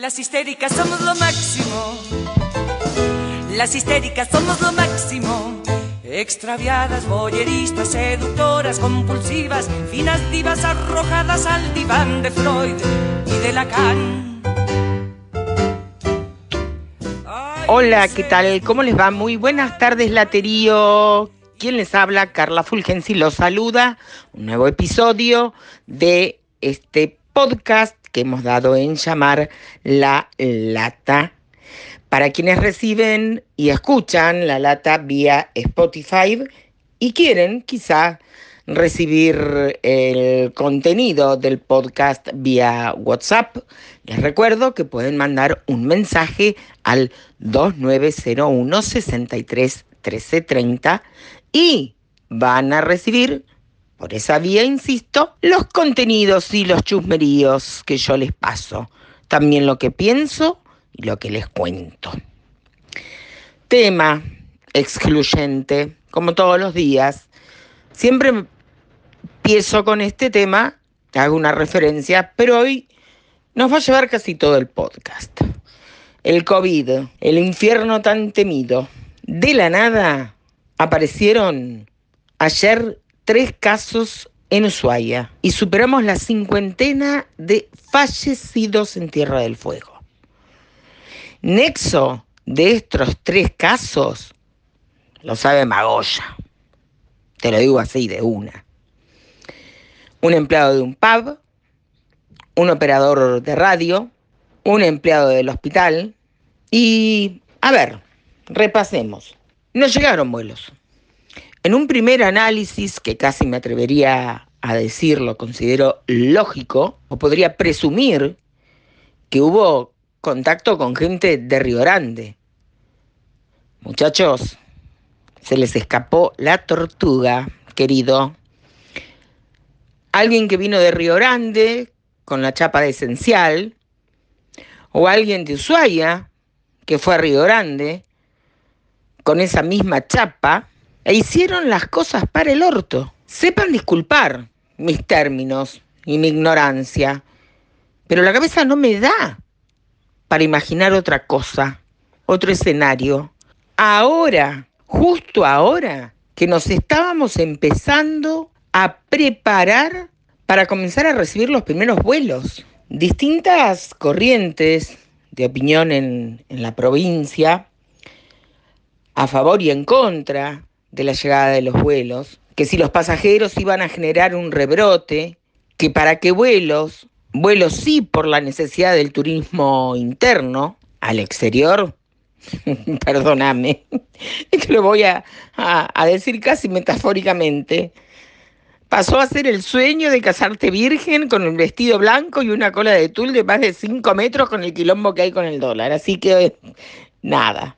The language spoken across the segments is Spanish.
Las histéricas somos lo máximo. Las histéricas somos lo máximo. Extraviadas, boyeristas, seductoras, compulsivas, finas divas arrojadas al diván de Freud y de Lacan. Hola, ¿qué tal? ¿Cómo les va? Muy buenas tardes, Laterío. ¿Quién les habla? Carla Fulgensi los saluda. Un nuevo episodio de este podcast que hemos dado en llamar La Lata. Para quienes reciben y escuchan La Lata vía Spotify y quieren quizá recibir el contenido del podcast vía WhatsApp, les recuerdo que pueden mandar un mensaje al 2901 63 1330 y van a recibir por esa vía, insisto, los contenidos y los chusmeríos que yo les paso. También lo que pienso y lo que les cuento. Tema excluyente, como todos los días. Siempre empiezo con este tema, hago una referencia, pero hoy nos va a llevar casi todo el podcast. El COVID, el infierno tan temido. De la nada aparecieron ayer tres casos en Ushuaia y superamos la cincuentena de fallecidos en Tierra del Fuego. Nexo de estos tres casos lo sabe Magoya. Te lo digo así de una. Un empleado de un pub, un operador de radio, un empleado del hospital y, a ver, repasemos. No llegaron vuelos. En un primer análisis, que casi me atrevería a decirlo, considero lógico, o podría presumir que hubo contacto con gente de Río Grande. Muchachos, se les escapó la tortuga, querido. Alguien que vino de Río Grande con la chapa de esencial, o alguien de Ushuaia que fue a Río Grande con esa misma chapa, e hicieron las cosas para el orto. Sepan disculpar mis términos y mi ignorancia, pero la cabeza no me da para imaginar otra cosa, otro escenario. Ahora, justo ahora, que nos estábamos empezando a preparar para comenzar a recibir los primeros vuelos. Distintas corrientes de opinión en, en la provincia, a favor y en contra de la llegada de los vuelos, que si los pasajeros iban a generar un rebrote, que para qué vuelos, vuelos sí por la necesidad del turismo interno al exterior, perdóname, te lo voy a, a, a decir casi metafóricamente, pasó a ser el sueño de casarte virgen con un vestido blanco y una cola de tul de más de 5 metros con el quilombo que hay con el dólar. Así que nada.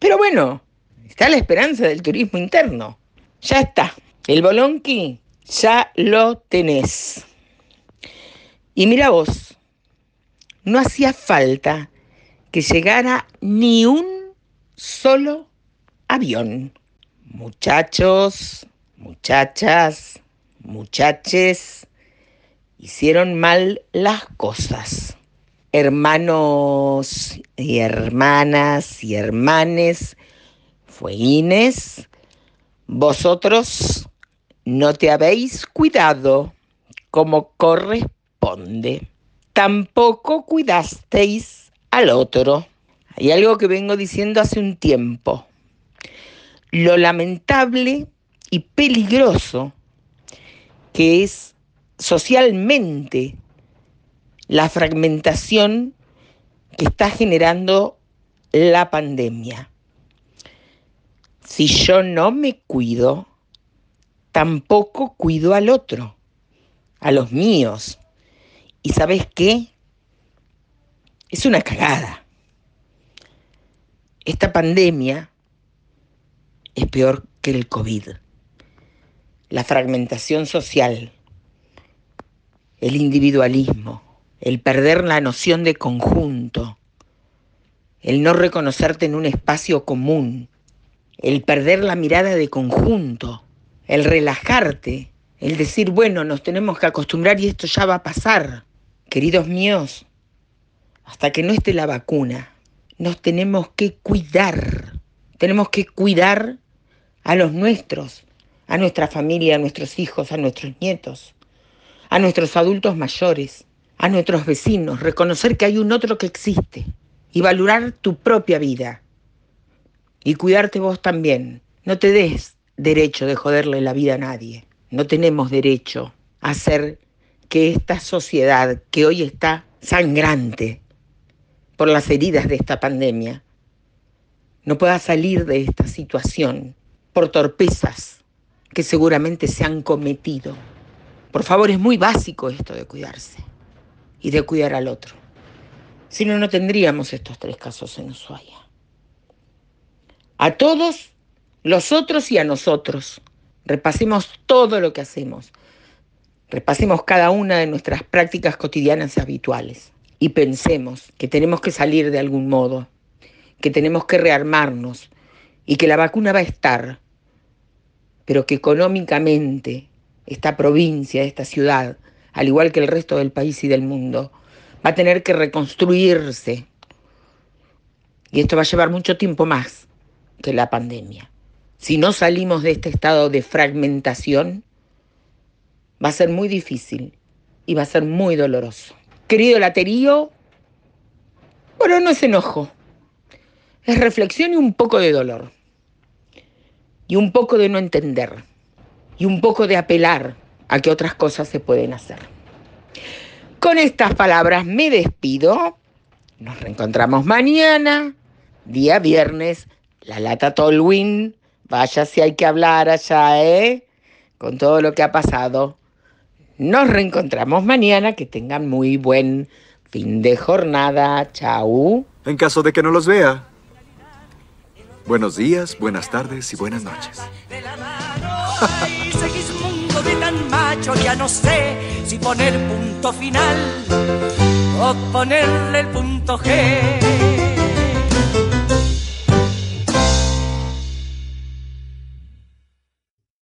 Pero bueno, Está la esperanza del turismo interno. Ya está. El bolonqui ya lo tenés. Y mira vos, no hacía falta que llegara ni un solo avión. Muchachos, muchachas, muchaches, hicieron mal las cosas. Hermanos y hermanas y hermanes fue Inés, vosotros no te habéis cuidado como corresponde. Tampoco cuidasteis al otro. Hay algo que vengo diciendo hace un tiempo. Lo lamentable y peligroso que es socialmente la fragmentación que está generando la pandemia. Si yo no me cuido, tampoco cuido al otro, a los míos. ¿Y sabes qué? Es una cagada. Esta pandemia es peor que el COVID. La fragmentación social, el individualismo, el perder la noción de conjunto, el no reconocerte en un espacio común, el perder la mirada de conjunto, el relajarte, el decir, bueno, nos tenemos que acostumbrar y esto ya va a pasar. Queridos míos, hasta que no esté la vacuna, nos tenemos que cuidar. Tenemos que cuidar a los nuestros, a nuestra familia, a nuestros hijos, a nuestros nietos, a nuestros adultos mayores, a nuestros vecinos, reconocer que hay un otro que existe y valorar tu propia vida y cuidarte vos también. No te des derecho de joderle la vida a nadie. No tenemos derecho a hacer que esta sociedad que hoy está sangrante por las heridas de esta pandemia no pueda salir de esta situación por torpezas que seguramente se han cometido. Por favor, es muy básico esto de cuidarse y de cuidar al otro. Si no, no tendríamos estos tres casos en Ushuaia. A todos los otros y a nosotros. Repasemos todo lo que hacemos. Repasemos cada una de nuestras prácticas cotidianas y habituales. Y pensemos que tenemos que salir de algún modo, que tenemos que rearmarnos y que la vacuna va a estar, pero que económicamente esta provincia, esta ciudad, al igual que el resto del país y del mundo, va a tener que reconstruirse. Y esto va a llevar mucho tiempo más que la pandemia. Si no salimos de este estado de fragmentación, va a ser muy difícil y va a ser muy doloroso. Querido laterío, bueno, no es enojo, es reflexión y un poco de dolor, y un poco de no entender, y un poco de apelar a que otras cosas se pueden hacer. Con estas palabras me despido, nos reencontramos mañana, día viernes, la lata Tolwyn, vaya si hay que hablar allá, ¿eh? Con todo lo que ha pasado. Nos reencontramos mañana, que tengan muy buen fin de jornada. Chau. En caso de que no los vea. Buenos días, buenas tardes y buenas noches. mundo de tan macho, ya no sé si poner punto final o ponerle el punto G.